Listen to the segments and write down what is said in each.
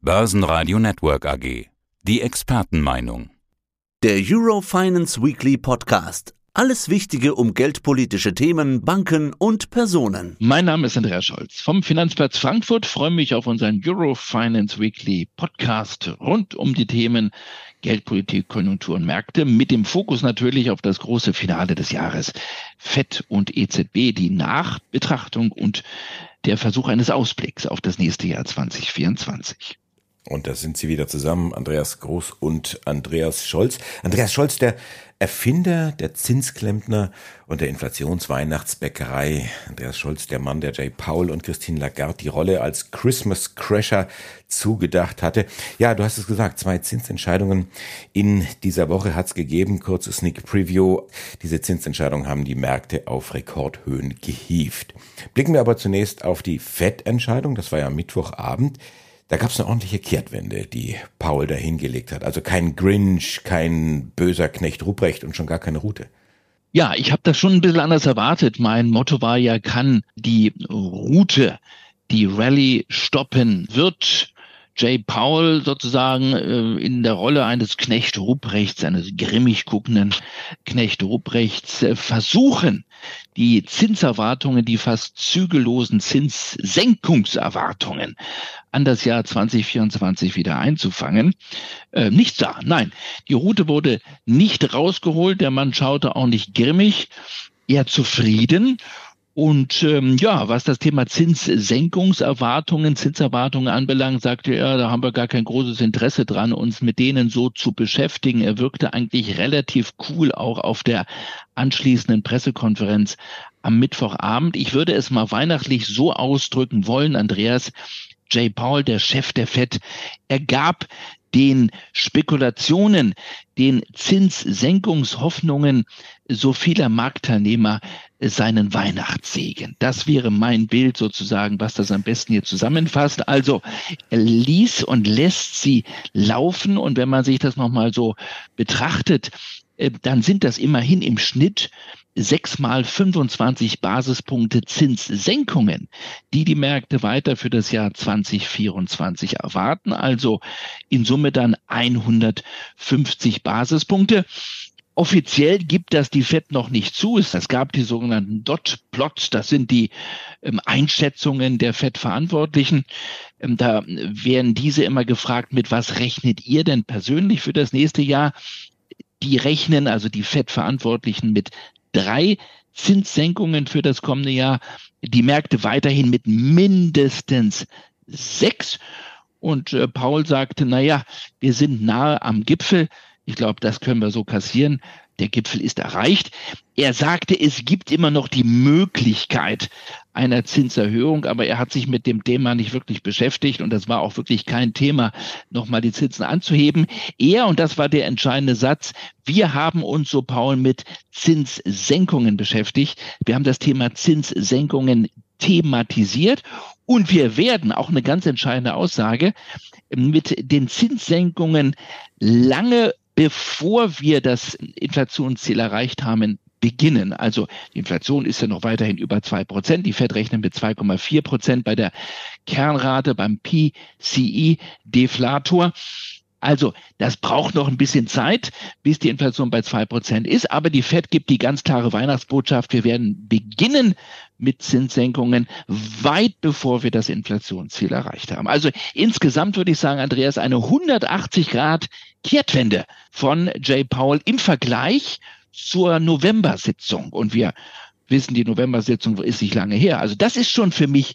Börsenradio Network AG. Die Expertenmeinung. Der Eurofinance Weekly Podcast. Alles Wichtige um geldpolitische Themen, Banken und Personen. Mein Name ist Andreas Scholz vom Finanzplatz Frankfurt. Freue mich auf unseren Eurofinance Weekly Podcast rund um die Themen Geldpolitik, Konjunktur und Märkte mit dem Fokus natürlich auf das große Finale des Jahres. FED und EZB, die Nachbetrachtung und der Versuch eines Ausblicks auf das nächste Jahr 2024. Und da sind sie wieder zusammen, Andreas Groß und Andreas Scholz. Andreas Scholz, der Erfinder der Zinsklempner und der Inflationsweihnachtsbäckerei. Andreas Scholz, der Mann, der Jay Powell und Christine Lagarde die Rolle als Christmas Crasher zugedacht hatte. Ja, du hast es gesagt, zwei Zinsentscheidungen in dieser Woche hat's gegeben. Kurze Sneak Preview. Diese Zinsentscheidungen haben die Märkte auf Rekordhöhen gehievt. Blicken wir aber zunächst auf die FED-Entscheidung. Das war ja Mittwochabend. Da gab es eine ordentliche Kehrtwende, die Paul da hingelegt hat. Also kein Grinch, kein böser Knecht Ruprecht und schon gar keine Route. Ja, ich habe das schon ein bisschen anders erwartet. Mein Motto war ja, kann die Route die Rallye stoppen? Wird Jay Powell sozusagen äh, in der Rolle eines Knecht Ruprechts, eines grimmig guckenden Knecht Ruprechts äh, versuchen, die Zinserwartungen, die fast zügellosen Zinssenkungserwartungen an das Jahr 2024 wieder einzufangen. Äh, nichts da, nein. Die Route wurde nicht rausgeholt, der Mann schaute auch nicht grimmig, eher zufrieden und ähm, ja, was das Thema Zinssenkungserwartungen, Zinserwartungen anbelangt, sagte er, da haben wir gar kein großes Interesse dran, uns mit denen so zu beschäftigen. Er wirkte eigentlich relativ cool auch auf der anschließenden Pressekonferenz am Mittwochabend. Ich würde es mal weihnachtlich so ausdrücken wollen, Andreas. Jay Paul, der Chef der FED, er gab den Spekulationen, den Zinssenkungshoffnungen so vieler Marktteilnehmer seinen Weihnachtssegen. Das wäre mein Bild sozusagen, was das am besten hier zusammenfasst. Also er ließ und lässt sie laufen und wenn man sich das nochmal so betrachtet, äh, dann sind das immerhin im Schnitt sechsmal 25 Basispunkte Zinssenkungen, die die Märkte weiter für das Jahr 2024 erwarten. Also in Summe dann 150 Basispunkte. Offiziell gibt das die FED noch nicht zu. Es gab die sogenannten Dot-Plots. Das sind die ähm, Einschätzungen der FED-Verantwortlichen. Ähm, da werden diese immer gefragt, mit was rechnet ihr denn persönlich für das nächste Jahr? Die rechnen, also die FED-Verantwortlichen, mit drei Zinssenkungen für das kommende Jahr. Die Märkte weiterhin mit mindestens sechs. Und äh, Paul sagte, na ja, wir sind nahe am Gipfel. Ich glaube, das können wir so kassieren. Der Gipfel ist erreicht. Er sagte, es gibt immer noch die Möglichkeit einer Zinserhöhung, aber er hat sich mit dem Thema nicht wirklich beschäftigt und das war auch wirklich kein Thema, nochmal die Zinsen anzuheben. Er, und das war der entscheidende Satz, wir haben uns, so Paul, mit Zinssenkungen beschäftigt. Wir haben das Thema Zinssenkungen thematisiert und wir werden, auch eine ganz entscheidende Aussage, mit den Zinssenkungen lange bevor wir das Inflationsziel erreicht haben, beginnen. Also die Inflation ist ja noch weiterhin über zwei Prozent. Die Fed rechnet mit 2,4 Prozent bei der Kernrate beim PCI-Deflator. Also das braucht noch ein bisschen Zeit, bis die Inflation bei zwei Prozent ist. Aber die Fed gibt die ganz klare Weihnachtsbotschaft. Wir werden beginnen mit Zinssenkungen weit bevor wir das Inflationsziel erreicht haben. Also insgesamt würde ich sagen, Andreas, eine 180 Grad Kehrtwende von Jay Powell im Vergleich zur November-Sitzung. Und wir wissen, die November-Sitzung ist nicht lange her. Also das ist schon für mich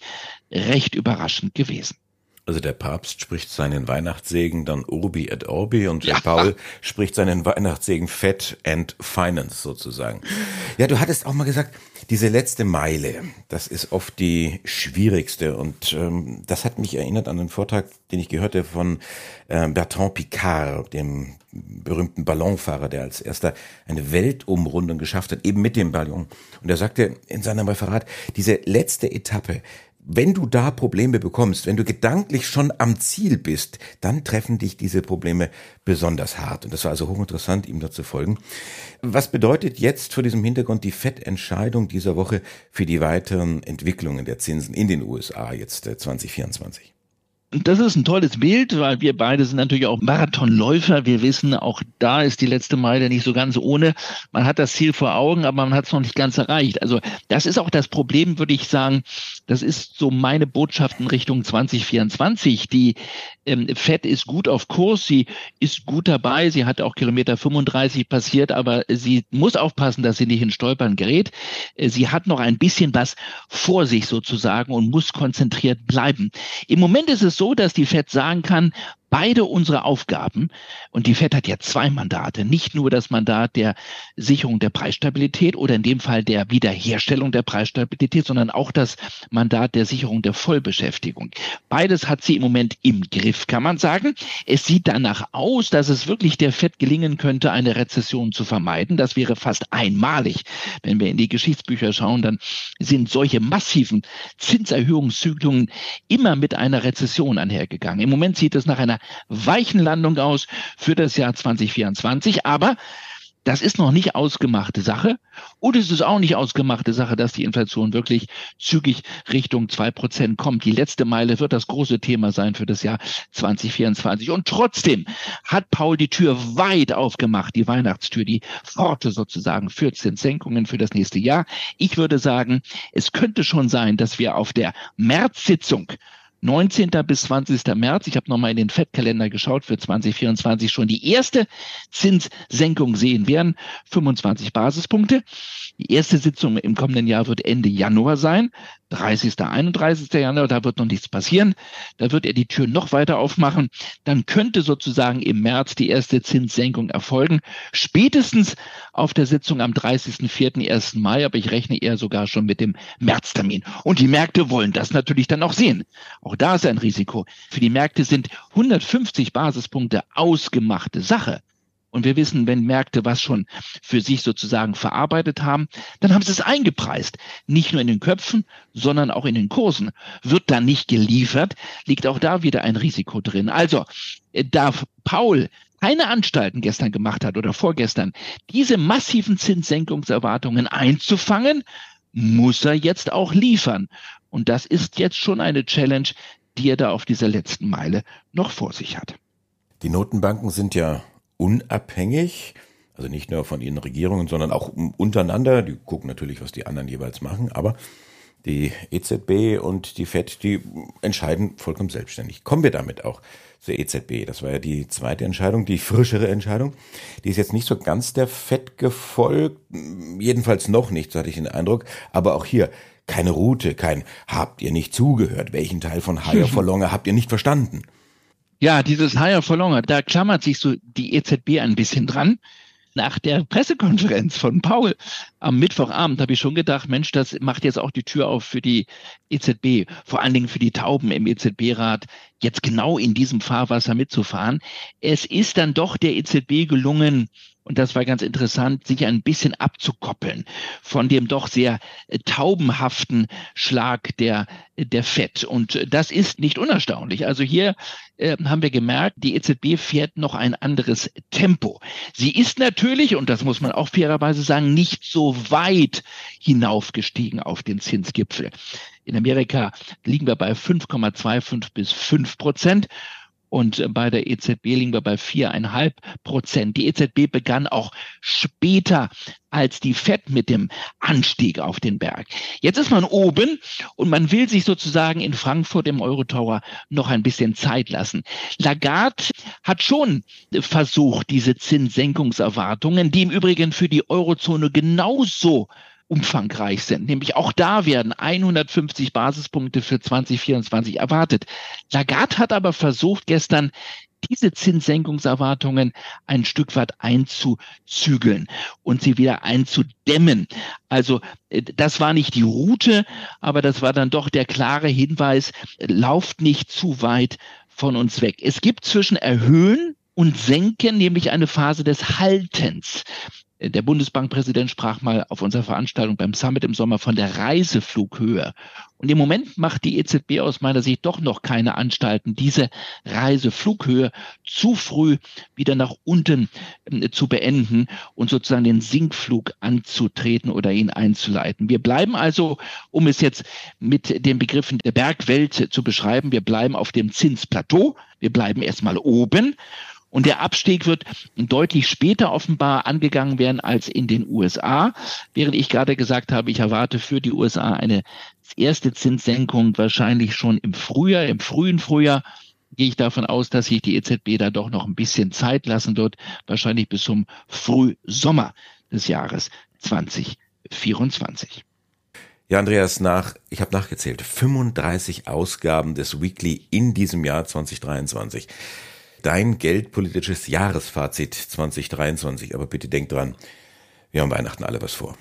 recht überraschend gewesen. Also der Papst spricht seinen Weihnachtssegen dann Urbi et Orbi und der ja. Paul spricht seinen Weihnachtssegen Fett and Finance sozusagen. Ja, du hattest auch mal gesagt, diese letzte Meile, das ist oft die schwierigste und ähm, das hat mich erinnert an den Vortrag, den ich gehörte von äh, Bertrand Picard, dem berühmten Ballonfahrer, der als erster eine Weltumrundung geschafft hat, eben mit dem Ballon. Und er sagte in seinem Referat, diese letzte Etappe, wenn du da Probleme bekommst, wenn du gedanklich schon am Ziel bist, dann treffen dich diese Probleme besonders hart. Und das war also hochinteressant, ihm da zu folgen. Was bedeutet jetzt vor diesem Hintergrund die FED-Entscheidung dieser Woche für die weiteren Entwicklungen der Zinsen in den USA jetzt 2024? Das ist ein tolles Bild, weil wir beide sind natürlich auch Marathonläufer. Wir wissen, auch da ist die letzte Meile nicht so ganz ohne. Man hat das Ziel vor Augen, aber man hat es noch nicht ganz erreicht. Also das ist auch das Problem, würde ich sagen. Das ist so meine Botschaft in Richtung 2024. Die ähm, Fett ist gut auf Kurs, sie ist gut dabei, sie hat auch Kilometer 35 passiert, aber sie muss aufpassen, dass sie nicht in Stolpern gerät. Äh, sie hat noch ein bisschen was vor sich sozusagen und muss konzentriert bleiben. Im Moment ist es so, so, dass die FED sagen kann, beide unsere Aufgaben, und die FED hat ja zwei Mandate, nicht nur das Mandat der Sicherung der Preisstabilität oder in dem Fall der Wiederherstellung der Preisstabilität, sondern auch das Mandat der Sicherung der Vollbeschäftigung. Beides hat sie im Moment im Griff, kann man sagen. Es sieht danach aus, dass es wirklich der FED gelingen könnte, eine Rezession zu vermeiden. Das wäre fast einmalig. Wenn wir in die Geschichtsbücher schauen, dann sind solche massiven Zinserhöhungszyklen immer mit einer Rezession einhergegangen. Im Moment sieht es nach einer weichen Landung aus für das Jahr 2024. Aber das ist noch nicht ausgemachte Sache. Und es ist auch nicht ausgemachte Sache, dass die Inflation wirklich zügig Richtung zwei Prozent kommt. Die letzte Meile wird das große Thema sein für das Jahr 2024. Und trotzdem hat Paul die Tür weit aufgemacht, die Weihnachtstür, die Pforte sozusagen für Zinssenkungen für das nächste Jahr. Ich würde sagen, es könnte schon sein, dass wir auf der März-Sitzung 19. bis 20. März, ich habe nochmal in den FED-Kalender geschaut, für 2024 schon die erste Zinssenkung sehen werden, 25 Basispunkte. Die erste Sitzung im kommenden Jahr wird Ende Januar sein, 30. 31. Januar, da wird noch nichts passieren. Da wird er die Tür noch weiter aufmachen. Dann könnte sozusagen im März die erste Zinssenkung erfolgen. Spätestens auf der Sitzung am 30.04. 1. Mai, aber ich rechne eher sogar schon mit dem Märztermin. Und die Märkte wollen das natürlich dann auch sehen. Auch da ist ein Risiko. Für die Märkte sind 150 Basispunkte ausgemachte Sache. Und wir wissen, wenn Märkte was schon für sich sozusagen verarbeitet haben, dann haben sie es eingepreist. Nicht nur in den Köpfen, sondern auch in den Kursen. Wird da nicht geliefert, liegt auch da wieder ein Risiko drin. Also, äh, darf Paul keine Anstalten gestern gemacht hat oder vorgestern, diese massiven Zinssenkungserwartungen einzufangen, muss er jetzt auch liefern. Und das ist jetzt schon eine Challenge, die er da auf dieser letzten Meile noch vor sich hat. Die Notenbanken sind ja unabhängig, also nicht nur von ihren Regierungen, sondern auch untereinander. Die gucken natürlich, was die anderen jeweils machen, aber die EZB und die FED, die entscheiden vollkommen selbstständig. Kommen wir damit auch zur EZB. Das war ja die zweite Entscheidung, die frischere Entscheidung. Die ist jetzt nicht so ganz der FED gefolgt, jedenfalls noch nicht, so hatte ich den Eindruck. Aber auch hier keine Route, kein habt ihr nicht zugehört, welchen Teil von Higher for Longer habt ihr nicht verstanden. Ja, dieses Higher for Longer, da klammert sich so die EZB ein bisschen dran. Nach der Pressekonferenz von Paul am Mittwochabend habe ich schon gedacht, Mensch, das macht jetzt auch die Tür auf für die EZB, vor allen Dingen für die Tauben im EZB-Rat, jetzt genau in diesem Fahrwasser mitzufahren. Es ist dann doch der EZB gelungen, und das war ganz interessant, sich ein bisschen abzukoppeln von dem doch sehr äh, taubenhaften Schlag der, der FED. Und das ist nicht unerstaunlich. Also hier äh, haben wir gemerkt, die EZB fährt noch ein anderes Tempo. Sie ist natürlich, und das muss man auch fairerweise sagen, nicht so weit hinaufgestiegen auf den Zinsgipfel. In Amerika liegen wir bei 5,25 bis 5 Prozent und bei der EZB liegen wir bei viereinhalb Prozent. Die EZB begann auch später als die FED mit dem Anstieg auf den Berg. Jetzt ist man oben und man will sich sozusagen in Frankfurt im Eurotower noch ein bisschen Zeit lassen. Lagarde hat schon versucht, diese Zinssenkungserwartungen, die im Übrigen für die Eurozone genauso umfangreich sind. Nämlich auch da werden 150 Basispunkte für 2024 erwartet. Lagarde hat aber versucht, gestern diese Zinssenkungserwartungen ein Stück weit einzuzügeln und sie wieder einzudämmen. Also äh, das war nicht die Route, aber das war dann doch der klare Hinweis, lauft nicht zu weit von uns weg. Es gibt zwischen Erhöhen und Senken nämlich eine Phase des Haltens. Der Bundesbankpräsident sprach mal auf unserer Veranstaltung beim Summit im Sommer von der Reiseflughöhe. Und im Moment macht die EZB aus meiner Sicht doch noch keine Anstalten, diese Reiseflughöhe zu früh wieder nach unten äh, zu beenden und sozusagen den Sinkflug anzutreten oder ihn einzuleiten. Wir bleiben also, um es jetzt mit den Begriffen der Bergwelt zu beschreiben, wir bleiben auf dem Zinsplateau, wir bleiben erstmal oben und der Abstieg wird deutlich später offenbar angegangen werden als in den USA, während ich gerade gesagt habe, ich erwarte für die USA eine erste Zinssenkung wahrscheinlich schon im Frühjahr, im frühen Frühjahr gehe ich davon aus, dass sich die EZB da doch noch ein bisschen Zeit lassen wird, wahrscheinlich bis zum Frühsommer des Jahres 2024. Ja, Andreas, nach, ich habe nachgezählt, 35 Ausgaben des Weekly in diesem Jahr 2023 dein geldpolitisches Jahresfazit 2023. Aber bitte denk dran, wir haben Weihnachten alle was vor.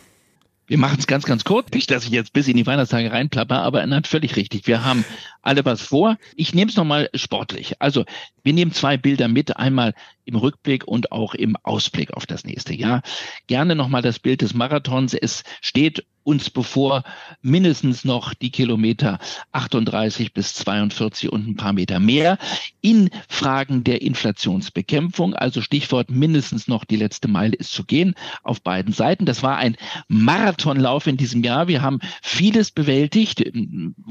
Wir machen es ganz, ganz kurz. Nicht, dass ich jetzt bis in die Weihnachtstage reinplapper, aber er hat völlig richtig. Wir haben alle was vor. Ich nehme es nochmal sportlich. Also wir nehmen zwei Bilder mit, einmal im Rückblick und auch im Ausblick auf das nächste Jahr. Gerne nochmal das Bild des Marathons. Es steht uns bevor mindestens noch die Kilometer 38 bis 42 und ein paar Meter mehr in Fragen der Inflationsbekämpfung. Also Stichwort mindestens noch die letzte Meile ist zu gehen auf beiden Seiten. Das war ein Marathonlauf in diesem Jahr. Wir haben vieles bewältigt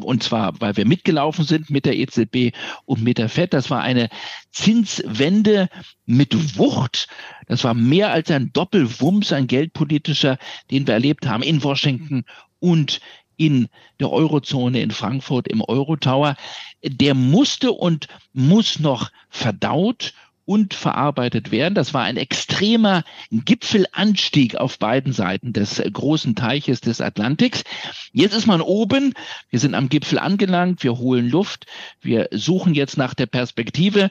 und zwar, weil wir mitgelaufen sind mit der EZB und mit der FED. Das war eine Zinswende mit Wucht. Das war mehr als ein Doppelwumms, ein geldpolitischer, den wir erlebt haben in Washington und in der Eurozone in Frankfurt im Eurotower. Der musste und muss noch verdaut und verarbeitet werden. Das war ein extremer Gipfelanstieg auf beiden Seiten des großen Teiches des Atlantiks. Jetzt ist man oben, wir sind am Gipfel angelangt, wir holen Luft, wir suchen jetzt nach der Perspektive.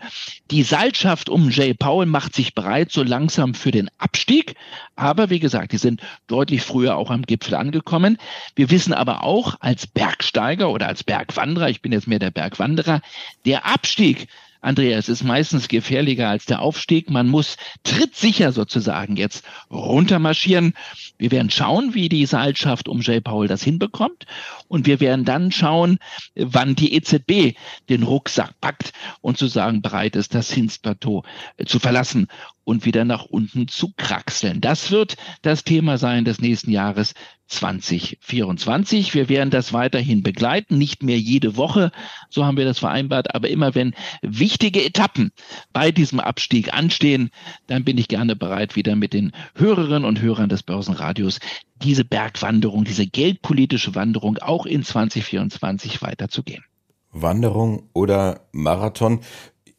Die Seilschaft um Jay Powell macht sich bereit so langsam für den Abstieg, aber wie gesagt, die sind deutlich früher auch am Gipfel angekommen. Wir wissen aber auch als Bergsteiger oder als Bergwanderer, ich bin jetzt mehr der Bergwanderer, der Abstieg Andreas, ist meistens gefährlicher als der Aufstieg. Man muss trittsicher sozusagen jetzt runtermarschieren. Wir werden schauen, wie die Seilschaft um J. Paul das hinbekommt. Und wir werden dann schauen, wann die EZB den Rucksack packt und sozusagen bereit ist, das Zinsplateau äh, zu verlassen und wieder nach unten zu kraxeln. Das wird das Thema sein des nächsten Jahres 2024. Wir werden das weiterhin begleiten, nicht mehr jede Woche, so haben wir das vereinbart, aber immer wenn wichtige Etappen bei diesem Abstieg anstehen, dann bin ich gerne bereit, wieder mit den Hörerinnen und Hörern des Börsenradios diese Bergwanderung, diese geldpolitische Wanderung auch in 2024 weiterzugehen. Wanderung oder Marathon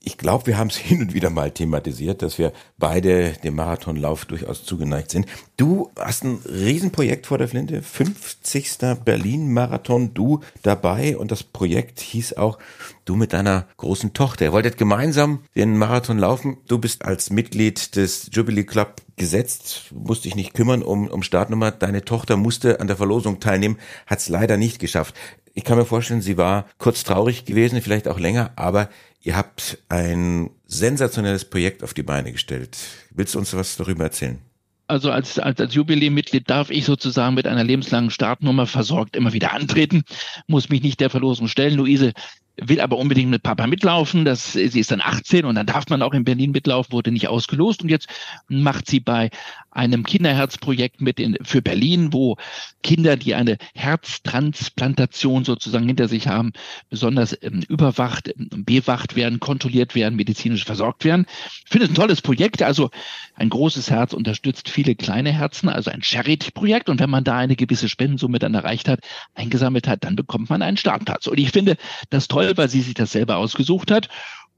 ich glaube, wir haben es hin und wieder mal thematisiert, dass wir beide dem Marathonlauf durchaus zugeneigt sind. Du hast ein Riesenprojekt vor der Flinte, 50. Berlin-Marathon, du dabei und das Projekt hieß auch du mit deiner großen Tochter. Ihr wolltet gemeinsam den Marathon laufen. Du bist als Mitglied des Jubilee Club gesetzt, musst dich nicht kümmern um, um Startnummer. Deine Tochter musste an der Verlosung teilnehmen, hat es leider nicht geschafft. Ich kann mir vorstellen, sie war kurz traurig gewesen, vielleicht auch länger, aber Ihr habt ein sensationelles Projekt auf die Beine gestellt. Willst du uns was darüber erzählen? Also als, als, als Jubiläummitglied darf ich sozusagen mit einer lebenslangen Startnummer versorgt immer wieder antreten, muss mich nicht der Verlosung stellen. Luise will aber unbedingt mit Papa mitlaufen. Das, sie ist dann 18 und dann darf man auch in Berlin mitlaufen, wurde nicht ausgelost. Und jetzt macht sie bei einem Kinderherzprojekt mit in, für Berlin, wo Kinder, die eine Herztransplantation sozusagen hinter sich haben, besonders ähm, überwacht, ähm, bewacht werden, kontrolliert werden, medizinisch versorgt werden. Ich finde es ein tolles Projekt. Also ein großes Herz unterstützt viele kleine Herzen, also ein Charity-Projekt. Und wenn man da eine gewisse Spendensumme dann erreicht hat, eingesammelt hat, dann bekommt man einen Startplatz. Und ich finde das toll, weil sie sich das selber ausgesucht hat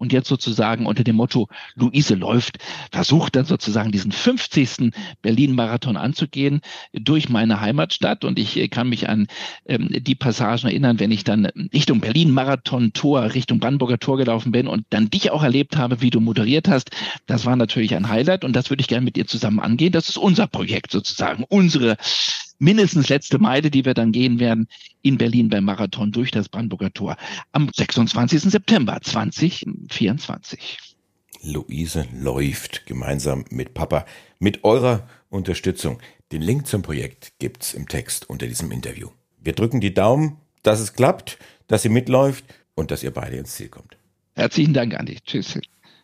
und jetzt sozusagen unter dem Motto Luise läuft, versucht dann sozusagen diesen 50. Berlin-Marathon anzugehen durch meine Heimatstadt. Und ich äh, kann mich an ähm, die Passagen erinnern, wenn ich dann Richtung Berlin-Marathon-Tor, Richtung Brandenburger Tor gelaufen bin und dann dich auch erlebt habe, wie du moderiert hast. Das war natürlich ein Highlight und das würde ich gerne mit dir zusammen angehen. Das ist unser Projekt sozusagen, unsere mindestens letzte Meile, die wir dann gehen werden in Berlin beim Marathon durch das Brandenburger Tor am 26. September 2024. Luise läuft gemeinsam mit Papa Mit eurer Unterstützung. Den Link zum Projekt gibt's im Text unter diesem Interview. Wir drücken die Daumen, dass es klappt, dass sie mitläuft und dass ihr beide ins Ziel kommt. Herzlichen Dank, Andi. Tschüss.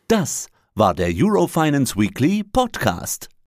Das war der Eurofinance Weekly Podcast.